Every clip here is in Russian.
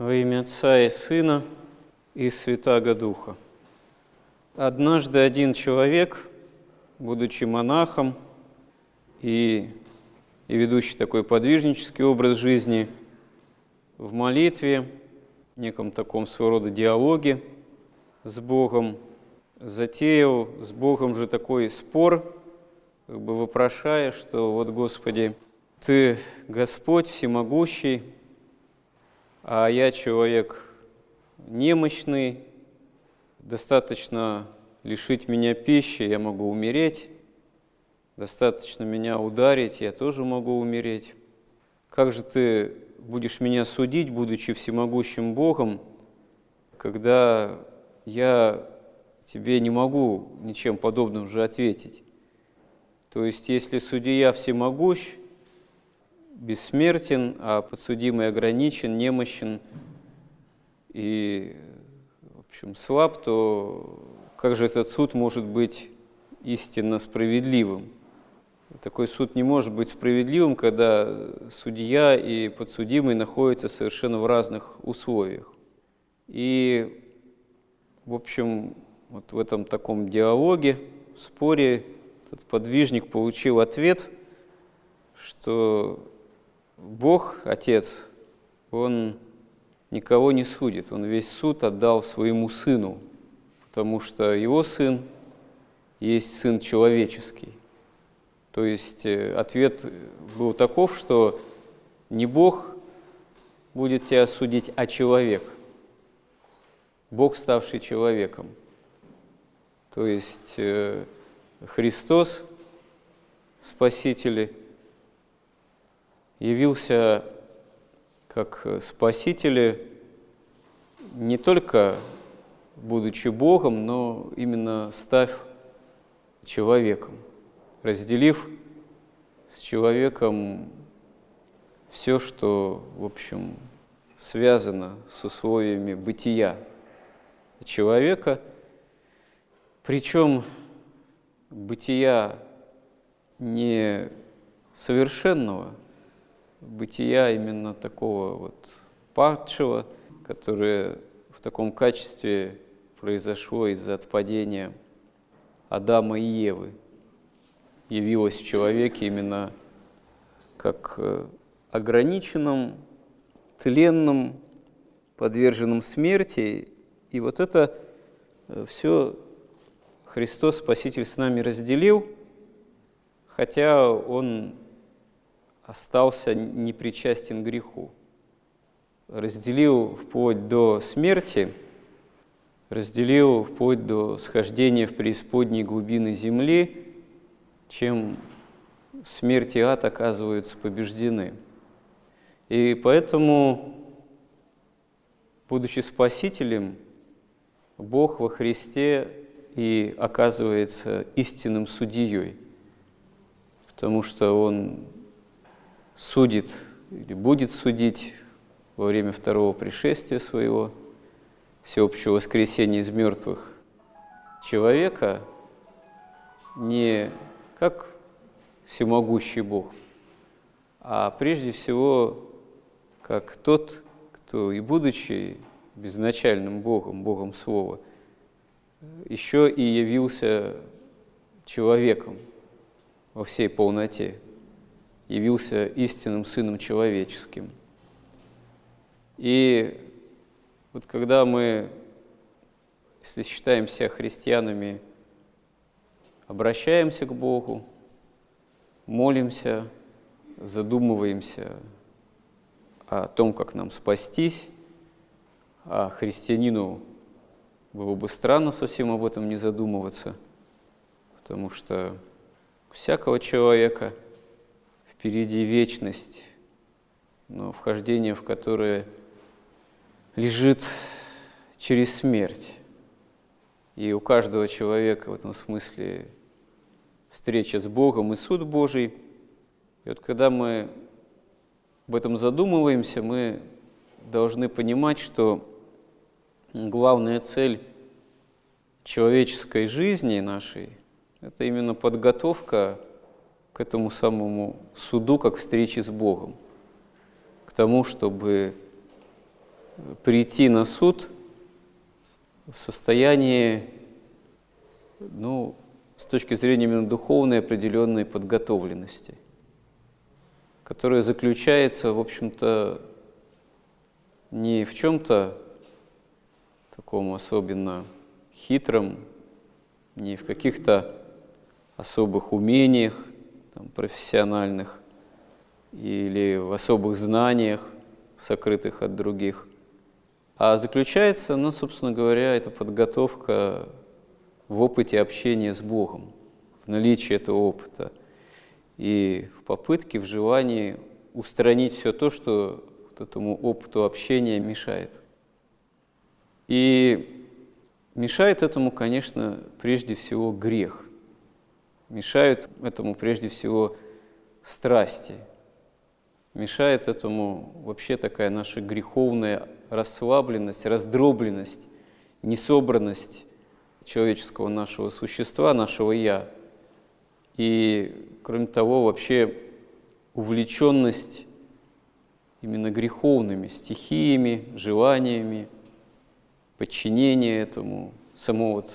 Во имя Отца и Сына и Святаго Духа. Однажды один человек, будучи монахом и, и ведущий такой подвижнический образ жизни, в молитве, неком таком своего рода диалоге с Богом, затеял с Богом же такой спор, как бы вопрошая, что вот, Господи, Ты Господь всемогущий, а я человек немощный, достаточно лишить меня пищи, я могу умереть, достаточно меня ударить, я тоже могу умереть. Как же ты будешь меня судить, будучи всемогущим Богом, когда я тебе не могу ничем подобным же ответить? То есть, если судья всемогущ, бессмертен, а подсудимый ограничен, немощен и, в общем, слаб, то как же этот суд может быть истинно справедливым? Такой суд не может быть справедливым, когда судья и подсудимый находятся совершенно в разных условиях. И, в общем, вот в этом таком диалоге, в споре, этот подвижник получил ответ, что Бог, Отец, Он никого не судит, Он весь суд отдал своему Сыну, потому что Его Сын есть Сын человеческий. То есть э, ответ был таков, что не Бог будет тебя судить, а человек. Бог, ставший человеком. То есть э, Христос, Спаситель, явился как Спаситель не только будучи Богом, но именно став человеком, разделив с человеком все, что, в общем, связано с условиями бытия человека, причем бытия не совершенного, бытия именно такого вот падшего, которое в таком качестве произошло из-за отпадения Адама и Евы, явилось в человеке именно как э, ограниченном, тленном, подверженном смерти. И вот это э, все Христос, Спаситель, с нами разделил, хотя Он остался непричастен греху. Разделил вплоть до смерти, разделил вплоть до схождения в преисподней глубины земли, чем смерть и ад оказываются побеждены. И поэтому, будучи Спасителем, Бог во Христе и оказывается истинным судьей, потому что Он судит или будет судить во время второго пришествия своего, всеобщего воскресения из мертвых, человека не как всемогущий Бог, а прежде всего как тот, кто и будучи безначальным Богом, Богом Слова, еще и явился человеком во всей полноте – явился истинным Сыном Человеческим. И вот когда мы, если считаем себя христианами, обращаемся к Богу, молимся, задумываемся о том, как нам спастись, а христианину было бы странно совсем об этом не задумываться, потому что всякого человека – впереди вечность, но вхождение в которое лежит через смерть. И у каждого человека в этом смысле встреча с Богом и суд Божий. И вот когда мы об этом задумываемся, мы должны понимать, что главная цель человеческой жизни нашей – это именно подготовка к этому самому суду, как встрече с Богом, к тому, чтобы прийти на суд в состоянии, ну, с точки зрения именно духовной определенной подготовленности, которая заключается, в общем-то, не в чем-то таком особенно хитром, не в каких-то особых умениях там, профессиональных или в особых знаниях, сокрытых от других, а заключается, ну, собственно говоря, эта подготовка в опыте общения с Богом, в наличии этого опыта и в попытке, в желании устранить все то, что вот этому опыту общения мешает. И мешает этому, конечно, прежде всего грех. Мешают этому прежде всего страсти. Мешает этому вообще такая наша греховная расслабленность, раздробленность, несобранность человеческого нашего существа, нашего «я». И, кроме того, вообще увлеченность именно греховными стихиями, желаниями – подчинение этому, само вот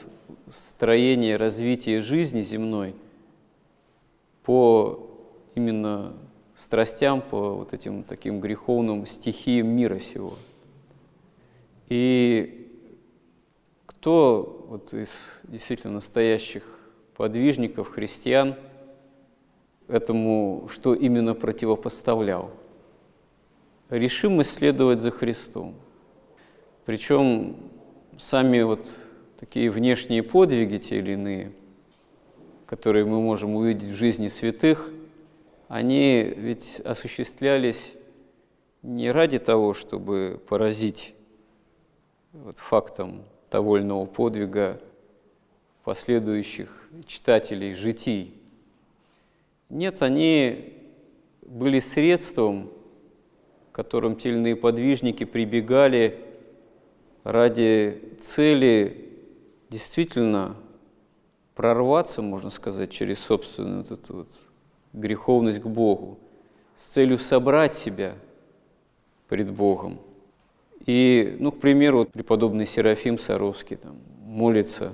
строение, развитие жизни земной по именно страстям, по вот этим таким греховным стихиям мира сего. И кто вот из действительно настоящих подвижников, христиан, этому что именно противопоставлял? Решимость следовать за Христом. Причем сами вот такие внешние подвиги, те или иные, которые мы можем увидеть в жизни святых, они ведь осуществлялись не ради того, чтобы поразить вот фактом того подвига последующих читателей житий. Нет, они были средством, к которым те или иные подвижники прибегали ради цели действительно прорваться, можно сказать, через собственную вот эту вот греховность к Богу, с целью собрать себя пред Богом. И, ну, к примеру, вот преподобный Серафим Саровский там, молится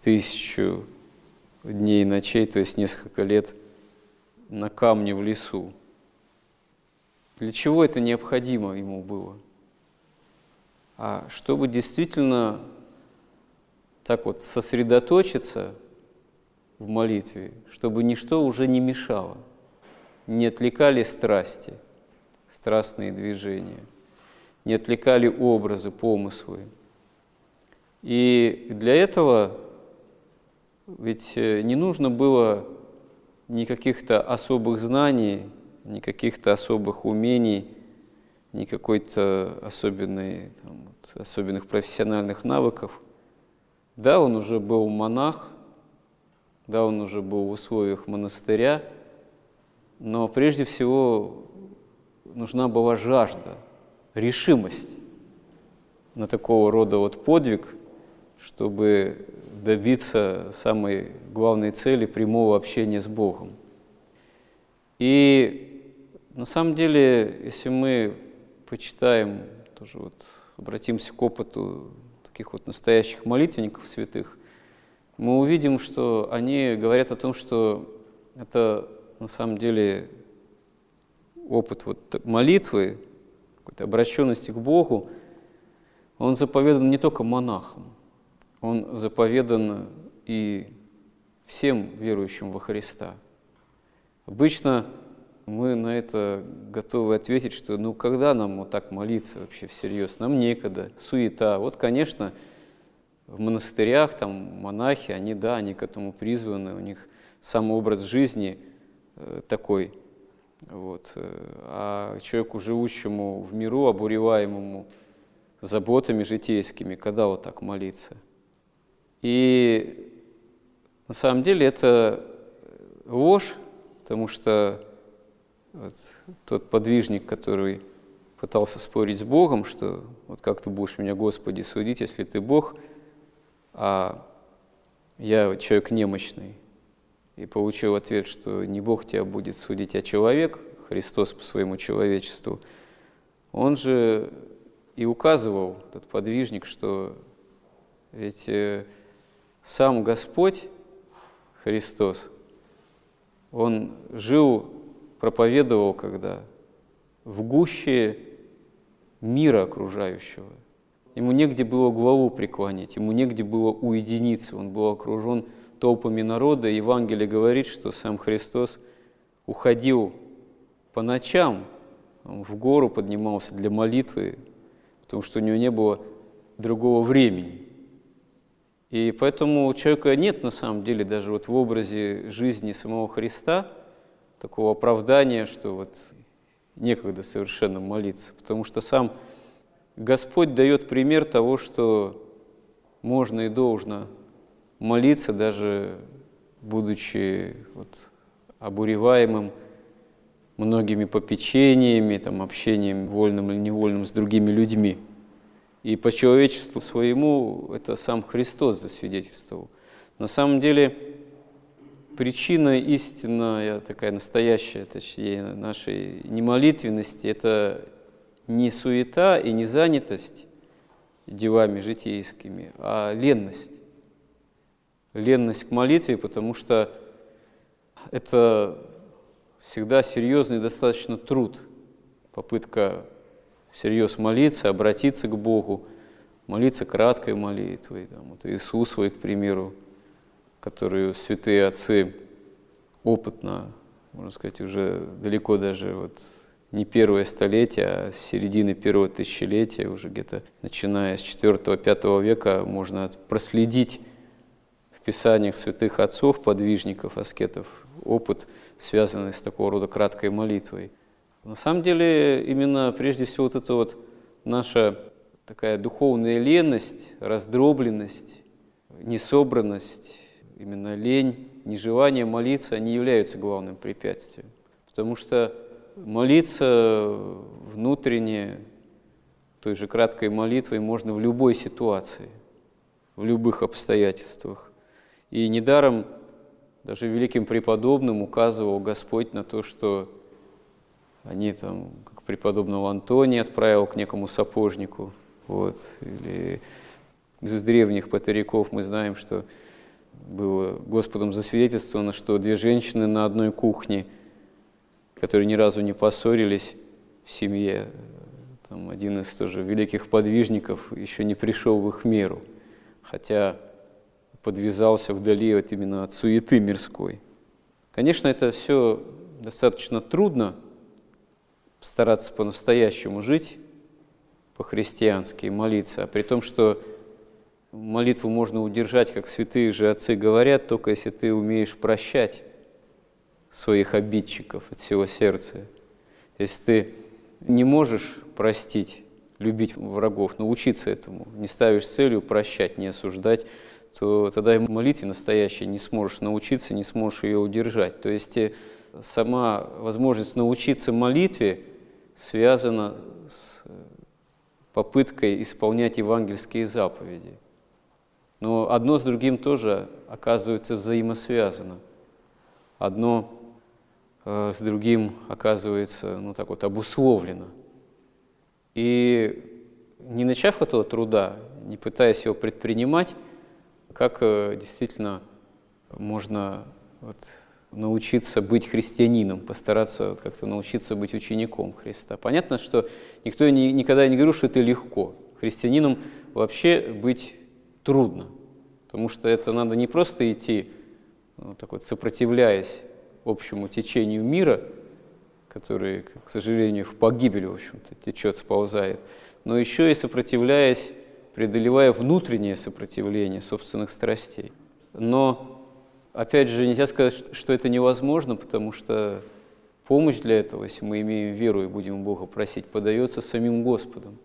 тысячу дней и ночей, то есть несколько лет на камне в лесу. Для чего это необходимо ему было? а чтобы действительно так вот сосредоточиться в молитве, чтобы ничто уже не мешало, не отвлекали страсти, страстные движения, не отвлекали образы, помыслы. И для этого ведь э, не нужно было ни каких-то особых знаний, ни каких-то особых умений – ни какой-то особенной, там, вот, особенных профессиональных навыков. Да, он уже был монах, да, он уже был в условиях монастыря, но прежде всего нужна была жажда, решимость на такого рода вот подвиг, чтобы добиться самой главной цели прямого общения с Богом. И на самом деле, если мы почитаем, тоже вот обратимся к опыту таких вот настоящих молитвенников святых, мы увидим, что они говорят о том, что это на самом деле опыт вот молитвы, какой-то обращенности к Богу, он заповедан не только монахам, он заповедан и всем верующим во Христа. Обычно мы на это готовы ответить, что ну когда нам вот так молиться вообще всерьез? Нам некогда, суета. Вот, конечно, в монастырях там монахи, они, да, они к этому призваны, у них сам образ жизни э, такой. Вот. А человеку, живущему в миру, обуреваемому заботами житейскими, когда вот так молиться? И на самом деле это ложь, потому что вот, тот подвижник, который пытался спорить с Богом, что вот как ты будешь меня, Господи, судить, если ты Бог, а я человек немощный. И получил ответ, что не Бог тебя будет судить, а человек, Христос по своему человечеству. Он же и указывал этот подвижник, что ведь э, сам Господь Христос, Он жил, проповедовал когда в гуще мира окружающего. Ему негде было главу преклонить, ему негде было уединиться, он был окружен толпами народа. Евангелие говорит, что сам Христос уходил по ночам, в гору поднимался для молитвы, потому что у него не было другого времени. И поэтому у человека нет на самом деле даже вот в образе жизни самого Христа такого оправдания, что вот некогда совершенно молиться, потому что сам Господь дает пример того, что можно и должно молиться, даже будучи вот обуреваемым многими попечениями, там, общением вольным или невольным с другими людьми. И по человечеству своему это сам Христос засвидетельствовал. На самом деле причина истинная, такая настоящая, точнее, нашей немолитвенности – это не суета и не занятость делами житейскими, а ленность. Ленность к молитве, потому что это всегда серьезный достаточно труд, попытка всерьез молиться, обратиться к Богу, молиться краткой молитвой. Там, вот Иисусовой, к примеру, которую святые отцы опытно, можно сказать, уже далеко даже вот не первое столетие, а с середины первого тысячелетия, уже где-то начиная с 4-5 века, можно проследить в писаниях святых отцов, подвижников, аскетов, опыт, связанный с такого рода краткой молитвой. На самом деле, именно прежде всего вот эта вот наша такая духовная ленность, раздробленность, несобранность, именно лень, нежелание молиться, они являются главным препятствием. Потому что молиться внутренне, той же краткой молитвой можно в любой ситуации, в любых обстоятельствах. И недаром даже великим преподобным указывал Господь на то, что они там, как преподобного Антония отправил к некому сапожнику, вот, или из древних патариков мы знаем, что было Господом засвидетельствовано, что две женщины на одной кухне, которые ни разу не поссорились в семье, там один из тоже великих подвижников еще не пришел в их меру, хотя подвязался вдали от именно от суеты мирской. Конечно, это все достаточно трудно, стараться по-настоящему жить по-христиански молиться, а при том, что молитву можно удержать, как святые же отцы говорят, только если ты умеешь прощать своих обидчиков от всего сердца. Если ты не можешь простить, любить врагов, научиться этому, не ставишь целью прощать, не осуждать, то тогда и молитве настоящей не сможешь научиться, не сможешь ее удержать. То есть э, сама возможность научиться молитве связана с э, попыткой исполнять евангельские заповеди. Но одно с другим тоже оказывается взаимосвязано. Одно э, с другим оказывается, ну так вот, обусловлено. И не начав этого труда, не пытаясь его предпринимать, как э, действительно можно вот, научиться быть христианином, постараться вот, как-то научиться быть учеником Христа. Понятно, что никто не, никогда не говорил, что это легко. Христианином вообще быть трудно, потому что это надо не просто идти, ну, так вот, сопротивляясь общему течению мира, который, к сожалению, в погибель, в общем-то, течет, сползает, но еще и сопротивляясь преодолевая внутреннее сопротивление собственных страстей. Но, опять же, нельзя сказать, что это невозможно, потому что помощь для этого, если мы имеем веру и будем Бога просить, подается самим Господом,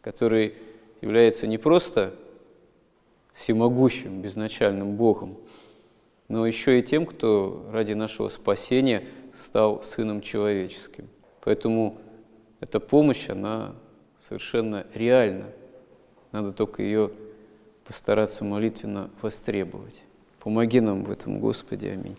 который является не просто всемогущим, безначальным Богом, но еще и тем, кто ради нашего спасения стал Сыном Человеческим. Поэтому эта помощь, она совершенно реальна. Надо только ее постараться молитвенно востребовать. Помоги нам в этом, Господи. Аминь.